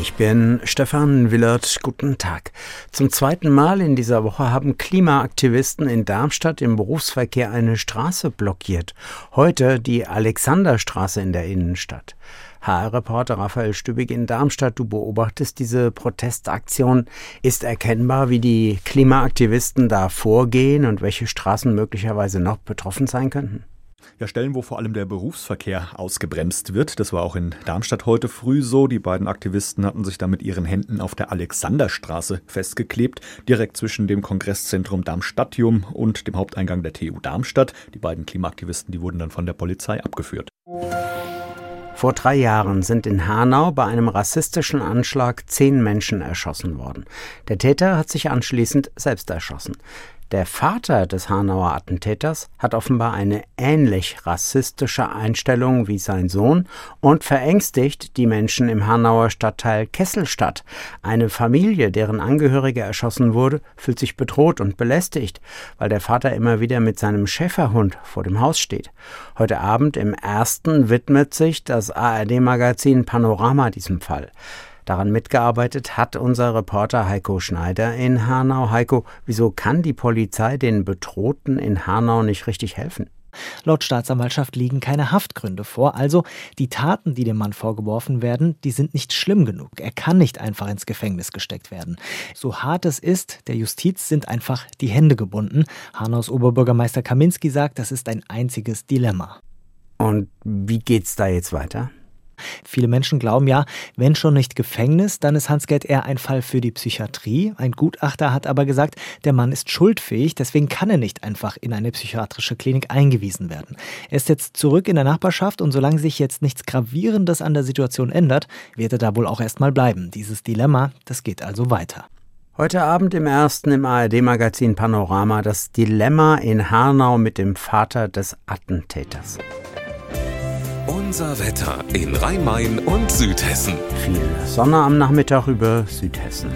Ich bin Stefan Willert. Guten Tag. Zum zweiten Mal in dieser Woche haben Klimaaktivisten in Darmstadt im Berufsverkehr eine Straße blockiert. Heute die Alexanderstraße in der Innenstadt. HR-Reporter Raphael Stübig in Darmstadt, du beobachtest diese Protestaktion. Ist erkennbar, wie die Klimaaktivisten da vorgehen und welche Straßen möglicherweise noch betroffen sein könnten? Ja, Stellen, wo vor allem der Berufsverkehr ausgebremst wird. Das war auch in Darmstadt heute früh so. Die beiden Aktivisten hatten sich da mit ihren Händen auf der Alexanderstraße festgeklebt, direkt zwischen dem Kongresszentrum Darmstadtium und dem Haupteingang der TU Darmstadt. Die beiden Klimaaktivisten, die wurden dann von der Polizei abgeführt. Vor drei Jahren sind in Hanau bei einem rassistischen Anschlag zehn Menschen erschossen worden. Der Täter hat sich anschließend selbst erschossen. Der Vater des Hanauer Attentäters hat offenbar eine ähnlich rassistische Einstellung wie sein Sohn und verängstigt die Menschen im Hanauer Stadtteil Kesselstadt. Eine Familie, deren Angehörige erschossen wurde, fühlt sich bedroht und belästigt, weil der Vater immer wieder mit seinem Schäferhund vor dem Haus steht. Heute Abend im ersten widmet sich das ARD-Magazin Panorama diesem Fall. Daran mitgearbeitet hat unser Reporter Heiko Schneider in Hanau. Heiko, wieso kann die Polizei den Bedrohten in Hanau nicht richtig helfen? Laut Staatsanwaltschaft liegen keine Haftgründe vor, also die Taten, die dem Mann vorgeworfen werden, die sind nicht schlimm genug. Er kann nicht einfach ins Gefängnis gesteckt werden. So hart es ist, der Justiz sind einfach die Hände gebunden. Hanaus Oberbürgermeister Kaminski sagt, das ist ein einziges Dilemma. Und wie geht's da jetzt weiter? Viele Menschen glauben ja, wenn schon nicht Gefängnis, dann ist Hans-Gerd eher ein Fall für die Psychiatrie. Ein Gutachter hat aber gesagt, der Mann ist schuldfähig, deswegen kann er nicht einfach in eine psychiatrische Klinik eingewiesen werden. Er ist jetzt zurück in der Nachbarschaft und solange sich jetzt nichts Gravierendes an der Situation ändert, wird er da wohl auch erstmal bleiben. Dieses Dilemma, das geht also weiter. Heute Abend im ersten im ARD-Magazin Panorama das Dilemma in Hanau mit dem Vater des Attentäters. Unser Wetter in Rhein-Main und Südhessen. Viel Sonne am Nachmittag über Südhessen.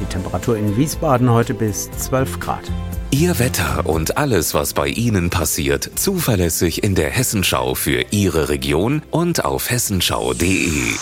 Die Temperatur in Wiesbaden heute bis 12 Grad. Ihr Wetter und alles, was bei Ihnen passiert, zuverlässig in der Hessenschau für Ihre Region und auf hessenschau.de.